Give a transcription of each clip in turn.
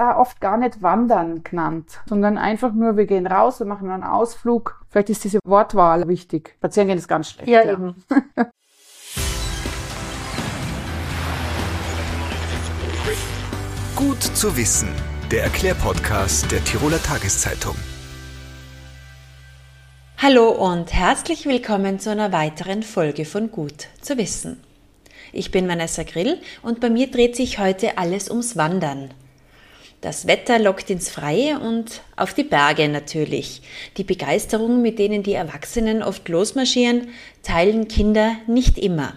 auch oft gar nicht Wandern genannt, sondern einfach nur, wir gehen raus, wir machen einen Ausflug. Vielleicht ist diese Wortwahl wichtig. Spazieren gehen ist ganz schlecht. Ja, ja. eben. Gut zu wissen. Der Erklärpodcast der Tiroler Tageszeitung. Hallo und herzlich willkommen zu einer weiteren Folge von Gut zu wissen. Ich bin Vanessa Grill und bei mir dreht sich heute alles ums Wandern. Das Wetter lockt ins Freie und auf die Berge natürlich. Die Begeisterung, mit denen die Erwachsenen oft losmarschieren, teilen Kinder nicht immer.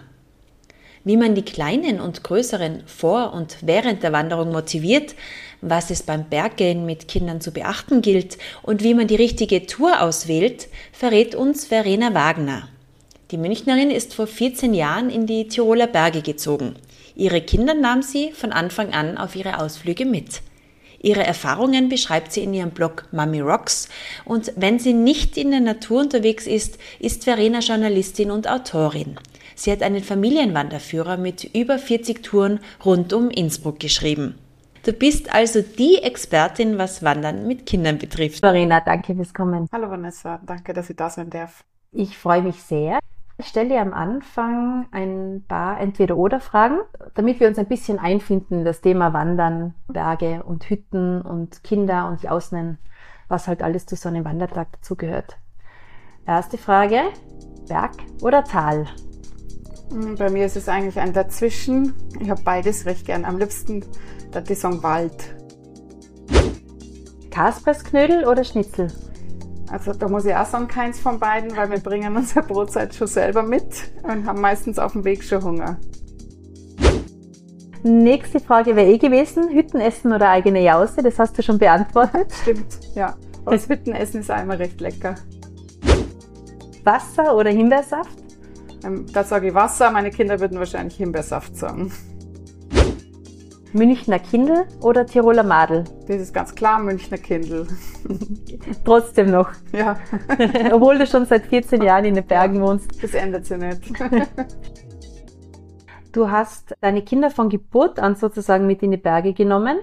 Wie man die Kleinen und Größeren vor und während der Wanderung motiviert, was es beim Berggehen mit Kindern zu beachten gilt und wie man die richtige Tour auswählt, verrät uns Verena Wagner. Die Münchnerin ist vor 14 Jahren in die Tiroler Berge gezogen. Ihre Kinder nahm sie von Anfang an auf ihre Ausflüge mit. Ihre Erfahrungen beschreibt sie in ihrem Blog Mummy Rocks und wenn sie nicht in der Natur unterwegs ist, ist Verena Journalistin und Autorin. Sie hat einen Familienwanderführer mit über 40 Touren rund um Innsbruck geschrieben. Du bist also die Expertin, was Wandern mit Kindern betrifft. Verena, danke fürs Kommen. Hallo Vanessa, danke, dass ich da sein darf. Ich freue mich sehr. Ich stelle dir am Anfang ein paar Entweder-Oder-Fragen, damit wir uns ein bisschen einfinden in das Thema Wandern, Berge und Hütten und Kinder und Jausen, was halt alles zu so einem Wandertag dazugehört. Erste Frage, Berg oder Tal? Hm, bei mir ist es eigentlich ein Dazwischen. Ich habe beides recht gern. Am liebsten der Song Wald. Kaspersknödel oder Schnitzel? Also da muss ich auch sagen, keins von beiden, weil wir bringen unsere Brotzeit schon selber mit und haben meistens auf dem Weg schon Hunger. Nächste Frage wäre eh gewesen, Hüttenessen oder eigene Jause, das hast du schon beantwortet. Stimmt, ja. Das Hüttenessen ist immer recht lecker. Wasser oder Himbeersaft? Ähm, da sage ich Wasser, meine Kinder würden wahrscheinlich Himbeersaft sagen. Münchner Kindl oder Tiroler Madel? Das ist ganz klar Münchner Kindl. Trotzdem noch. Ja. Obwohl du schon seit 14 Jahren in den Bergen wohnst. Das ändert sich nicht. Du hast deine Kinder von Geburt an sozusagen mit in die Berge genommen.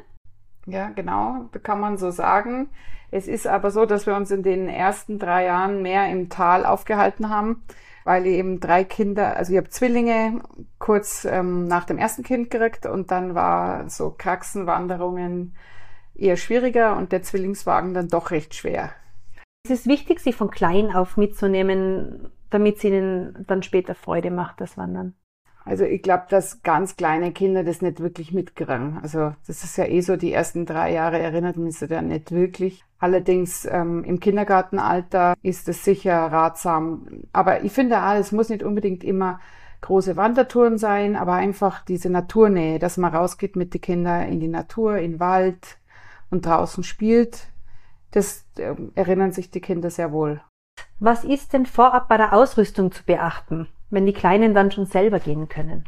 Ja, genau, kann man so sagen. Es ist aber so, dass wir uns in den ersten drei Jahren mehr im Tal aufgehalten haben weil ich eben drei Kinder, also ich habe Zwillinge kurz ähm, nach dem ersten Kind gekriegt und dann war so Kraxenwanderungen eher schwieriger und der Zwillingswagen dann doch recht schwer. Es ist wichtig, sie von klein auf mitzunehmen, damit es ihnen dann später Freude macht, das Wandern. Also ich glaube, dass ganz kleine Kinder das nicht wirklich mitkriegen. Also das ist ja eh so, die ersten drei Jahre erinnert mich so ja nicht wirklich. Allerdings ähm, im Kindergartenalter ist es sicher ratsam. Aber ich finde auch, es muss nicht unbedingt immer große Wandertouren sein, aber einfach diese Naturnähe, dass man rausgeht mit den Kindern in die Natur, in den Wald und draußen spielt. Das äh, erinnern sich die Kinder sehr wohl. Was ist denn vorab bei der Ausrüstung zu beachten? Wenn die Kleinen dann schon selber gehen können?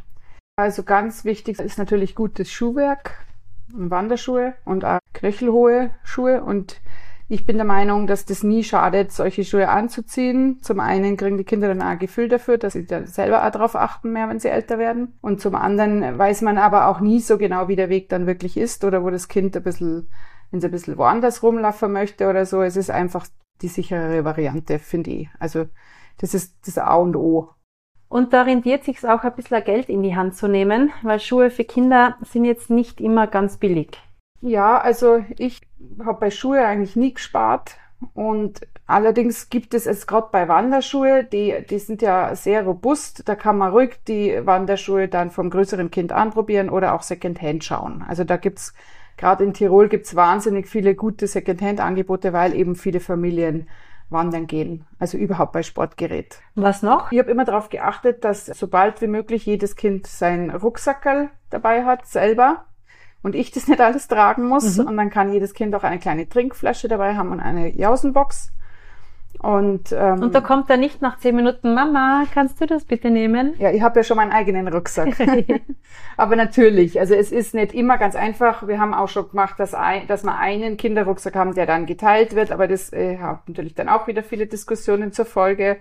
Also ganz wichtig ist natürlich gutes Schuhwerk, Wanderschuhe und auch knöchelhohe Schuhe. Und ich bin der Meinung, dass das nie schadet, solche Schuhe anzuziehen. Zum einen kriegen die Kinder dann auch ein Gefühl dafür, dass sie da selber auch drauf achten mehr, wenn sie älter werden. Und zum anderen weiß man aber auch nie so genau, wie der Weg dann wirklich ist oder wo das Kind ein bisschen, wenn es ein bisschen woanders rumlaufen möchte oder so. Es ist einfach die sicherere Variante, finde ich. Also das ist das A und O. Und da rentiert sich auch ein bisschen Geld in die Hand zu nehmen, weil Schuhe für Kinder sind jetzt nicht immer ganz billig. Ja, also ich habe bei Schuhe eigentlich nie gespart. Und allerdings gibt es es gerade bei Wanderschuhe, die, die sind ja sehr robust. Da kann man ruhig die Wanderschuhe dann vom größeren Kind anprobieren oder auch Secondhand schauen. Also da gibt's gerade in Tirol gibt's wahnsinnig viele gute Secondhand-Angebote, weil eben viele Familien wandern gehen, also überhaupt bei Sportgerät. Was noch? Ich habe immer darauf geachtet, dass sobald wie möglich jedes Kind sein Rucksackerl dabei hat, selber, und ich das nicht alles tragen muss. Mhm. Und dann kann jedes Kind auch eine kleine Trinkflasche dabei haben und eine Jausenbox. Und, ähm, und da kommt er nicht nach zehn Minuten, Mama, kannst du das bitte nehmen? Ja, ich habe ja schon meinen eigenen Rucksack. Aber natürlich, also es ist nicht immer ganz einfach. Wir haben auch schon gemacht, dass, ein, dass wir einen Kinderrucksack haben, der dann geteilt wird, aber das äh, hat natürlich dann auch wieder viele Diskussionen zur Folge.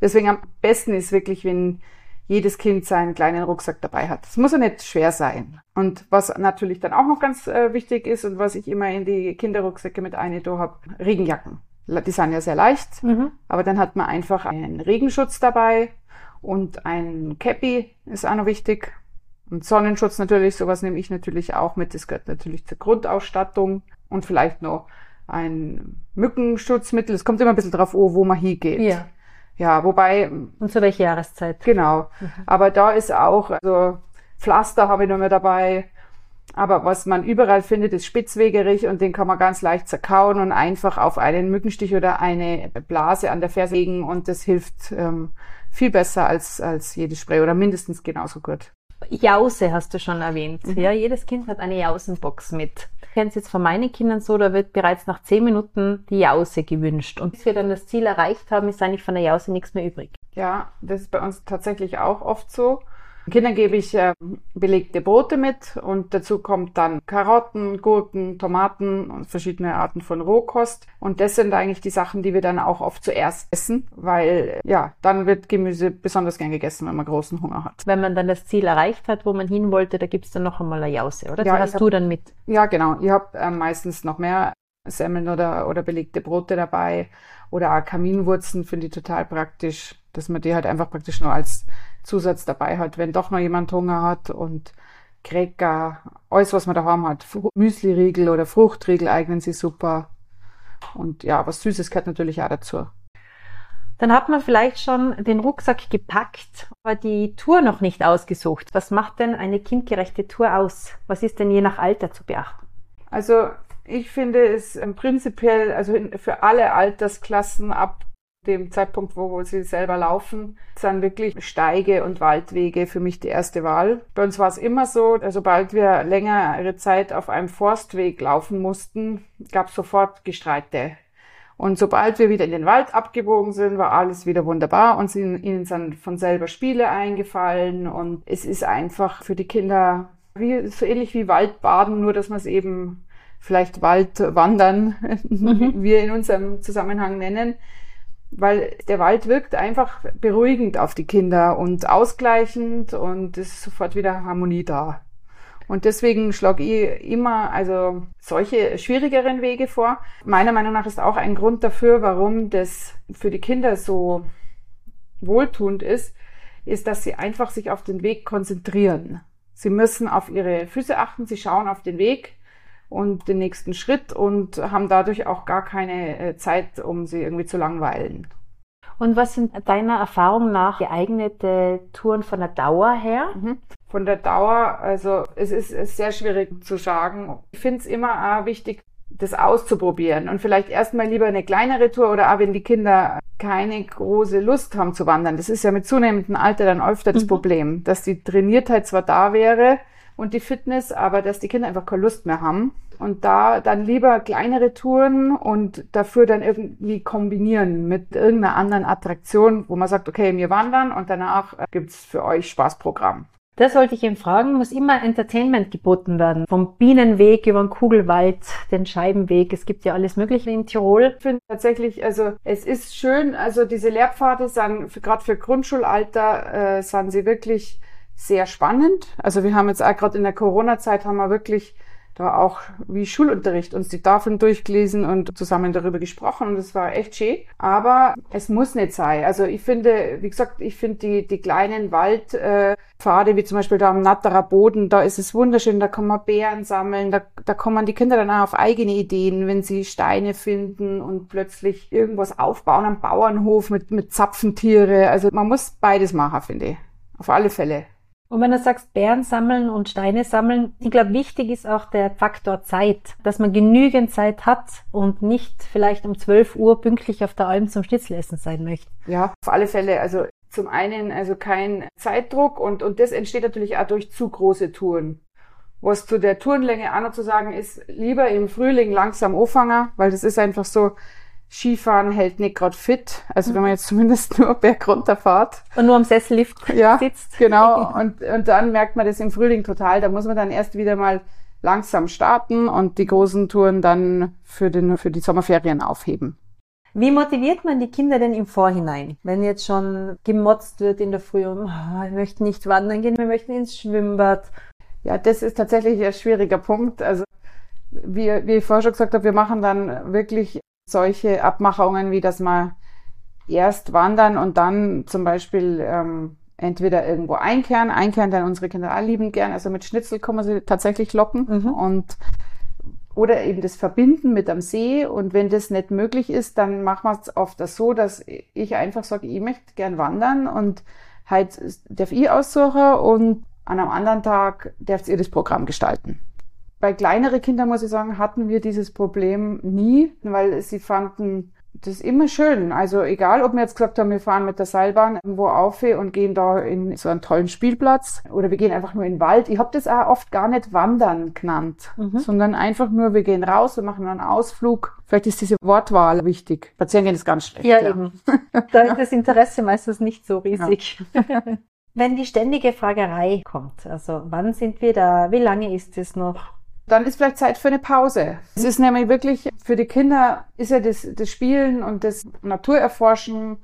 Deswegen am besten ist wirklich, wenn jedes Kind seinen kleinen Rucksack dabei hat. Es muss ja nicht schwer sein. Und was natürlich dann auch noch ganz äh, wichtig ist und was ich immer in die Kinderrucksäcke mit eine da habe, Regenjacken. Die sind ja sehr leicht, mhm. aber dann hat man einfach einen Regenschutz dabei und ein Cappy ist auch noch wichtig. Und Sonnenschutz natürlich, sowas nehme ich natürlich auch mit. Das gehört natürlich zur Grundausstattung und vielleicht noch ein Mückenschutzmittel. Es kommt immer ein bisschen drauf an, wo man hingeht. Ja. Ja, wobei. Und zu welcher Jahreszeit? Genau. Mhm. Aber da ist auch, also Pflaster habe ich noch mehr dabei. Aber was man überall findet, ist spitzwegerig und den kann man ganz leicht zerkauen und einfach auf einen Mückenstich oder eine Blase an der Ferse legen und das hilft ähm, viel besser als, als jedes Spray oder mindestens genauso gut. Jause hast du schon erwähnt. Mhm. Ja, jedes Kind hat eine Jausenbox mit. Ich kenne es jetzt von meinen Kindern so, da wird bereits nach zehn Minuten die Jause gewünscht. Und bis wir dann das Ziel erreicht haben, ist eigentlich von der Jause nichts mehr übrig. Ja, das ist bei uns tatsächlich auch oft so. Kindern gebe ich äh, belegte Brote mit und dazu kommt dann Karotten, Gurken, Tomaten und verschiedene Arten von Rohkost. Und das sind eigentlich die Sachen, die wir dann auch oft zuerst essen, weil ja, dann wird Gemüse besonders gern gegessen, wenn man großen Hunger hat. Wenn man dann das Ziel erreicht hat, wo man hin wollte, da gibt's dann noch einmal eine Jause, oder? Die ja, hast hab, du dann mit? Ja, genau. Ich habe äh, meistens noch mehr Semmeln oder, oder belegte Brote dabei oder auch Kaminwurzen finde ich total praktisch, dass man die halt einfach praktisch nur als Zusatz dabei hat, wenn doch noch jemand Hunger hat und Cracker, alles was man daheim hat, Müsli-Riegel oder Fruchtriegel eignen sich super. Und ja, was Süßes gehört natürlich auch dazu. Dann hat man vielleicht schon den Rucksack gepackt, aber die Tour noch nicht ausgesucht. Was macht denn eine kindgerechte Tour aus? Was ist denn je nach Alter zu beachten? Also ich finde es prinzipiell, also für alle Altersklassen ab dem Zeitpunkt, wo sie selber laufen, sind wirklich Steige und Waldwege für mich die erste Wahl. Bei uns war es immer so, sobald wir längere Zeit auf einem Forstweg laufen mussten, gab es sofort Gestreite. Und sobald wir wieder in den Wald abgebogen sind, war alles wieder wunderbar und ihnen sind von selber Spiele eingefallen und es ist einfach für die Kinder wie, so ähnlich wie Waldbaden, nur dass man es eben vielleicht Waldwandern, mhm. wir in unserem Zusammenhang nennen, weil der Wald wirkt einfach beruhigend auf die Kinder und ausgleichend und es ist sofort wieder Harmonie da. Und deswegen schlage ich immer also solche schwierigeren Wege vor. Meiner Meinung nach ist auch ein Grund dafür, warum das für die Kinder so wohltuend ist, ist, dass sie einfach sich auf den Weg konzentrieren. Sie müssen auf ihre Füße achten, sie schauen auf den Weg und den nächsten Schritt und haben dadurch auch gar keine äh, Zeit, um sie irgendwie zu langweilen. Und was sind deiner Erfahrung nach geeignete Touren von der Dauer her? Mhm. Von der Dauer, also es ist, ist sehr schwierig zu sagen. Ich finde es immer auch wichtig, das auszuprobieren und vielleicht erstmal lieber eine kleinere Tour oder auch wenn die Kinder keine große Lust haben zu wandern. Das ist ja mit zunehmendem Alter dann öfter das mhm. Problem, dass die Trainiertheit zwar da wäre, und die Fitness, aber dass die Kinder einfach keine Lust mehr haben. Und da dann lieber kleinere Touren und dafür dann irgendwie kombinieren mit irgendeiner anderen Attraktion, wo man sagt, okay, wir wandern und danach äh, gibt's für euch Spaßprogramm. Das wollte ich ihn fragen. Muss immer Entertainment geboten werden? Vom Bienenweg über den Kugelwald, den Scheibenweg. Es gibt ja alles Mögliche in Tirol. Ich finde tatsächlich, also es ist schön, also diese Lehrpfade sind gerade für Grundschulalter äh, sind sie wirklich sehr spannend. Also wir haben jetzt auch gerade in der Corona-Zeit haben wir wirklich da auch wie Schulunterricht uns die Tafeln durchgelesen und zusammen darüber gesprochen und es war echt schön. Aber es muss nicht sein. Also ich finde, wie gesagt, ich finde die, die kleinen Waldpfade, äh, wie zum Beispiel da am Natterer Boden, da ist es wunderschön, da kann man Beeren sammeln, da, da kommen die Kinder dann auch auf eigene Ideen, wenn sie Steine finden und plötzlich irgendwas aufbauen am Bauernhof mit, mit Zapfentiere. Also man muss beides machen, finde ich. Auf alle Fälle. Und wenn du sagst, Bären sammeln und Steine sammeln, ich glaube, wichtig ist auch der Faktor Zeit, dass man genügend Zeit hat und nicht vielleicht um 12 Uhr pünktlich auf der Alm zum Schnitzelessen sein möchte. Ja, auf alle Fälle. Also zum einen also kein Zeitdruck und, und das entsteht natürlich auch durch zu große Touren. Was zu der Tourenlänge auch noch zu sagen ist, lieber im Frühling langsam anfangen, weil das ist einfach so, Skifahren hält nicht gerade fit. Also wenn man jetzt zumindest nur berg runterfahrt. Und nur am Sessellift ja, sitzt. Genau. Und, und dann merkt man das im Frühling total. Da muss man dann erst wieder mal langsam starten und die großen Touren dann für, den, für die Sommerferien aufheben. Wie motiviert man die Kinder denn im Vorhinein, wenn jetzt schon gemotzt wird in der Früh, oh, wir möchten nicht wandern gehen, wir möchten ins Schwimmbad? Ja, das ist tatsächlich ein schwieriger Punkt. Also wie, wie ich vorher schon gesagt habe, wir machen dann wirklich solche Abmachungen, wie dass wir erst wandern und dann zum Beispiel ähm, entweder irgendwo einkehren. Einkehren dann unsere Kinder auch lieben gern. Also mit Schnitzel kann man sie tatsächlich locken mhm. und oder eben das Verbinden mit am See. Und wenn das nicht möglich ist, dann machen wir es oft so, dass ich einfach sage, ich möchte gern wandern und halt darf ich aussuchen und an einem anderen Tag darf ihr das Programm gestalten. Bei kleineren Kindern, muss ich sagen, hatten wir dieses Problem nie, weil sie fanden das immer schön. Also egal, ob wir jetzt gesagt haben, wir fahren mit der Seilbahn irgendwo auf und gehen da in so einen tollen Spielplatz oder wir gehen einfach nur in den Wald. Ich habe das auch oft gar nicht Wandern genannt, mhm. sondern einfach nur, wir gehen raus, wir machen einen Ausflug. Vielleicht ist diese Wortwahl wichtig. Spazieren gehen ist ganz schlecht. Ja, ja. eben. da ist das Interesse meistens nicht so riesig. Ja. Wenn die ständige Fragerei kommt, also wann sind wir da, wie lange ist es noch, dann ist vielleicht Zeit für eine Pause. Es ist nämlich wirklich, für die Kinder ist ja das, das Spielen und das Naturerforschen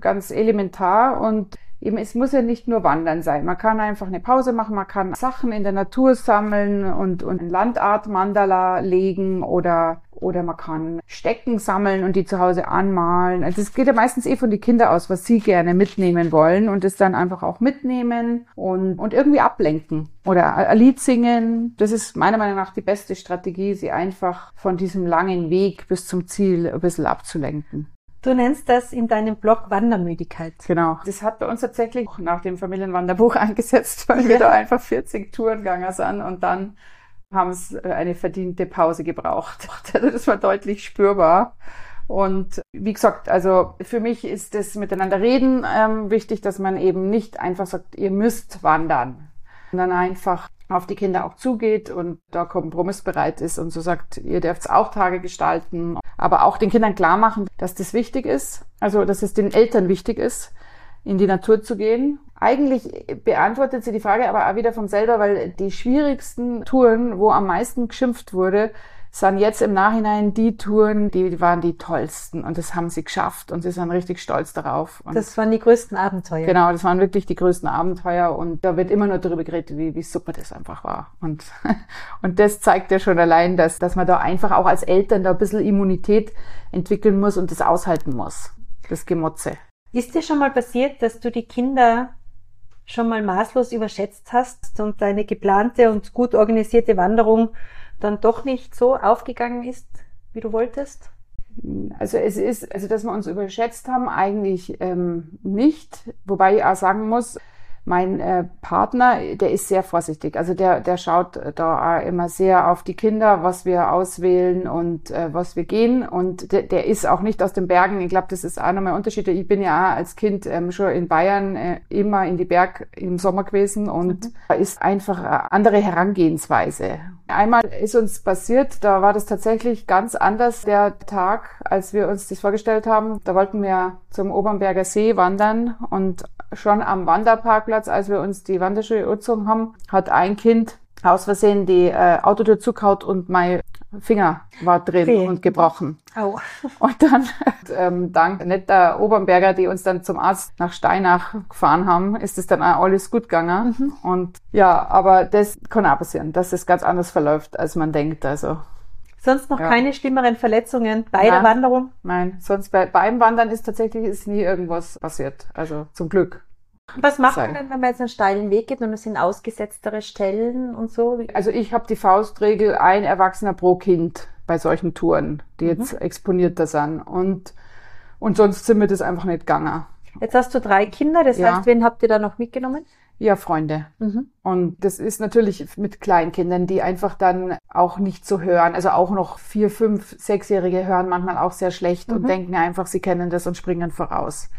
ganz elementar und eben, es muss ja nicht nur Wandern sein. Man kann einfach eine Pause machen, man kann Sachen in der Natur sammeln und, und ein Landart-Mandala legen oder, oder man kann Stecken sammeln und die zu Hause anmalen. Also es geht ja meistens eh von den Kindern aus, was sie gerne mitnehmen wollen und es dann einfach auch mitnehmen und, und irgendwie ablenken oder ein Lied singen. Das ist meiner Meinung nach die beste Strategie, sie einfach von diesem langen Weg bis zum Ziel ein bisschen abzulenken. Du nennst das in deinem Blog Wandermüdigkeit. Genau. Das hat bei uns tatsächlich nach dem Familienwanderbuch angesetzt, weil wir da einfach 40 Touren gegangen sind und dann haben es äh, eine verdiente Pause gebraucht. Also das war deutlich spürbar. Und wie gesagt, also für mich ist das Miteinander reden ähm, wichtig, dass man eben nicht einfach sagt, ihr müsst wandern, sondern einfach auf die Kinder auch zugeht und da kompromissbereit ist und so sagt, ihr dürft auch Tage gestalten, aber auch den Kindern klar machen, dass das wichtig ist, also dass es den Eltern wichtig ist, in die Natur zu gehen. Eigentlich beantwortet sie die Frage aber auch wieder von selber, weil die schwierigsten Touren, wo am meisten geschimpft wurde, sind jetzt im Nachhinein die Touren, die waren die tollsten und das haben sie geschafft und sie sind richtig stolz darauf. Und das waren die größten Abenteuer. Genau, das waren wirklich die größten Abenteuer und da wird immer nur darüber geredet, wie, wie super das einfach war. Und, und das zeigt ja schon allein, dass, dass man da einfach auch als Eltern da ein bisschen Immunität entwickeln muss und das aushalten muss, das Gemotze. Ist dir schon mal passiert, dass du die Kinder schon mal maßlos überschätzt hast und deine geplante und gut organisierte Wanderung dann doch nicht so aufgegangen ist, wie du wolltest? Also es ist, also dass wir uns überschätzt haben, eigentlich ähm, nicht. Wobei ich auch sagen muss, mein äh, Partner, der ist sehr vorsichtig. Also der, der schaut da immer sehr auf die Kinder, was wir auswählen und äh, was wir gehen. Und der, der ist auch nicht aus den Bergen. Ich glaube, das ist auch nochmal ein Unterschied. Ich bin ja auch als Kind ähm, schon in Bayern äh, immer in die Berg im Sommer gewesen und mhm. da ist einfach eine andere Herangehensweise. Einmal ist uns passiert, da war das tatsächlich ganz anders der Tag, als wir uns das vorgestellt haben. Da wollten wir zum Obernberger See wandern und schon am Wanderparkplatz, als wir uns die Wanderschuhe angezogen haben, hat ein Kind aus Versehen die äh, Autotür zugehaut und mein Finger war drin okay. und gebrochen. Au. Und dann, ähm, dank netter Obernberger, die uns dann zum Arzt nach Steinach gefahren haben, ist es dann auch alles gut gegangen. Mhm. Und ja, aber das kann auch passieren, dass es ganz anders verläuft, als man denkt. Also Sonst noch ja. keine schlimmeren Verletzungen bei Nein. der Wanderung? Nein, sonst bei, beim Wandern ist tatsächlich ist nie irgendwas passiert. Also zum Glück. Was macht man denn, wenn man jetzt einen steilen Weg geht und es sind ausgesetztere Stellen und so? Also ich habe die Faustregel, ein Erwachsener pro Kind bei solchen Touren, die jetzt mhm. exponierter sind. Und, und sonst sind wir das einfach nicht gegangen. Jetzt hast du drei Kinder, das ja. heißt, wen habt ihr da noch mitgenommen? Ja, Freunde. Mhm. Und das ist natürlich mit Kleinkindern, die einfach dann auch nicht so hören. Also auch noch vier, fünf, sechsjährige hören manchmal auch sehr schlecht mhm. und denken einfach, sie kennen das und springen voraus.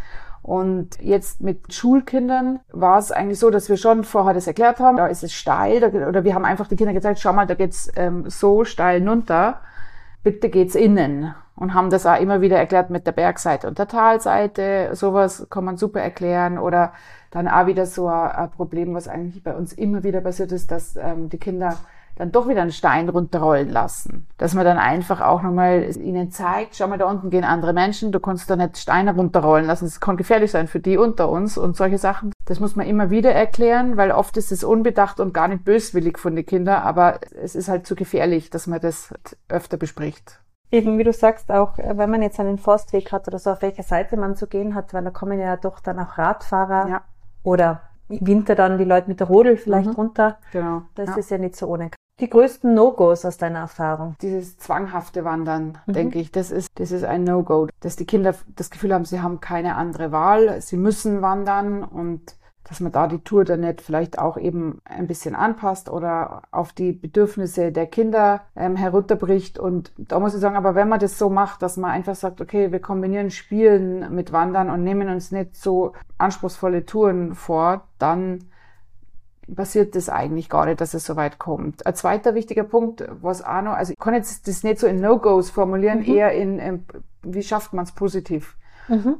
Und jetzt mit Schulkindern war es eigentlich so, dass wir schon vorher das erklärt haben, da ist es steil, da, oder wir haben einfach die Kinder gezeigt, schau mal, da geht's ähm, so steil runter, bitte geht's innen. Und haben das auch immer wieder erklärt mit der Bergseite und der Talseite, sowas kann man super erklären. Oder dann auch wieder so ein, ein Problem, was eigentlich bei uns immer wieder passiert ist, dass ähm, die Kinder dann doch wieder einen Stein runterrollen lassen. Dass man dann einfach auch nochmal ihnen zeigt, schau mal, da unten gehen andere Menschen, du kannst da nicht Steine runterrollen lassen, es kann gefährlich sein für die unter uns und solche Sachen. Das muss man immer wieder erklären, weil oft ist es unbedacht und gar nicht böswillig von den Kindern, aber es ist halt zu gefährlich, dass man das öfter bespricht. Eben, wie du sagst, auch äh, wenn man jetzt einen Forstweg hat oder so, auf welcher Seite man zu gehen hat, weil da kommen ja doch dann auch Radfahrer Ja. oder im Winter dann die Leute mit der Rodel vielleicht Mhm. runter. Genau. Das ja. ist ja nicht so ohne. Die größten No-Gos aus deiner Erfahrung. dieses zwanghafte Wandern, Mhm. denke ich, das ist, das ist ein No-Go. Dass die Kinder das Gefühl haben, sie haben keine andere Wahl, sie müssen wandern und dass man da die Tour dann nicht vielleicht auch eben ein bisschen anpasst oder auf die Bedürfnisse der Kinder ähm, herunterbricht. Und da muss ich sagen, aber wenn man das so macht, dass man einfach sagt, okay, wir kombinieren Spielen mit Wandern und nehmen uns nicht so anspruchsvolle Touren vor, dann passiert das eigentlich gar nicht, dass es so weit kommt. Ein zweiter wichtiger Punkt, was auch noch, also ich kann jetzt das nicht so in No-Gos formulieren, Mhm. eher in, in wie schafft man es positiv.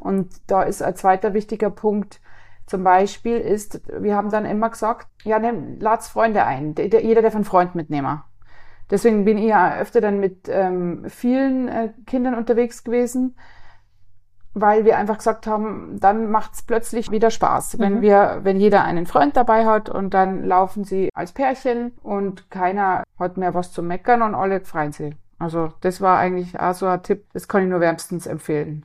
Und da ist ein zweiter wichtiger Punkt, zum Beispiel ist, wir haben dann immer gesagt, ja, nimm, lad's Freunde ein, der, der, jeder darf einen Freund mitnehmen. Deswegen bin ich ja öfter dann mit ähm, vielen äh, Kindern unterwegs gewesen, weil wir einfach gesagt haben, dann macht's plötzlich wieder Spaß, wenn Mhm. wir, wenn jeder einen Freund dabei hat und dann laufen sie als Pärchen und keiner hat mehr was zu meckern und alle freuen sich. Also das war eigentlich auch so ein Tipp, das kann ich nur wärmstens empfehlen.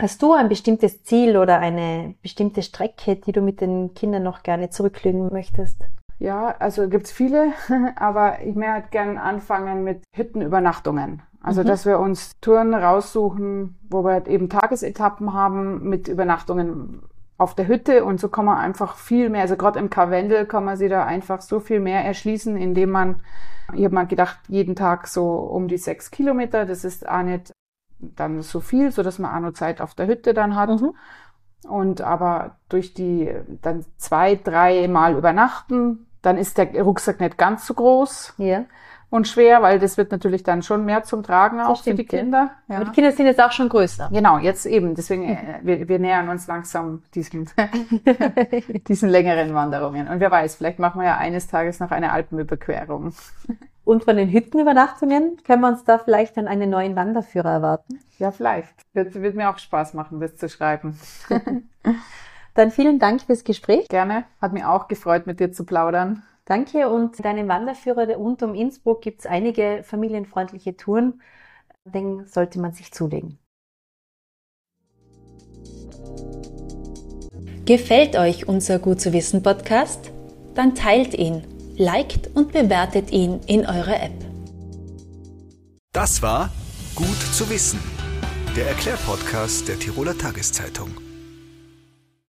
Hast du ein bestimmtes Ziel oder eine bestimmte Strecke, die du mit den Kindern noch gerne zurücklegen möchtest? Ja, also gibt's viele, aber ich möchte halt gern anfangen mit Hüttenübernachtungen. Also, Mhm. dass wir uns Touren raussuchen, wo wir halt eben Tagesetappen haben mit Übernachtungen auf der Hütte und so kann man einfach viel mehr, also gerade im Karwendel kann man sich da einfach so viel mehr erschließen, indem man, ich habe mal gedacht, jeden Tag so um die sechs Kilometer, das ist auch nicht dann so viel, so dass man auch noch Zeit auf der Hütte dann hat. Mhm. Und aber durch die dann zwei, drei Mal übernachten, dann ist der Rucksack nicht ganz so groß Ja. Und schwer, weil das wird natürlich dann schon mehr zum Tragen auch für die stimmt, ja. Kinder. Aber die Kinder sind jetzt auch schon größer. Genau, jetzt eben. Deswegen, äh, wir, wir nähern uns langsam diesen, diesen längeren Wanderungen. Und wer weiß, vielleicht machen wir ja eines Tages noch eine Alpenüberquerung. Und von den Hüttenübernachtungen können wir uns da vielleicht dann einen neuen Wanderführer erwarten. Ja, vielleicht. Wird, wird mir auch Spaß machen, das zu schreiben. Dann vielen Dank fürs Gespräch. Gerne. Hat mich auch gefreut, mit dir zu plaudern. Danke und in deinem Wanderführer der rund um Innsbruck gibt es einige familienfreundliche Touren. Den sollte man sich zulegen. Gefällt euch unser Gut zu wissen Podcast? Dann teilt ihn, liked und bewertet ihn in eurer App. Das war Gut zu wissen, der Erklärpodcast der Tiroler Tageszeitung.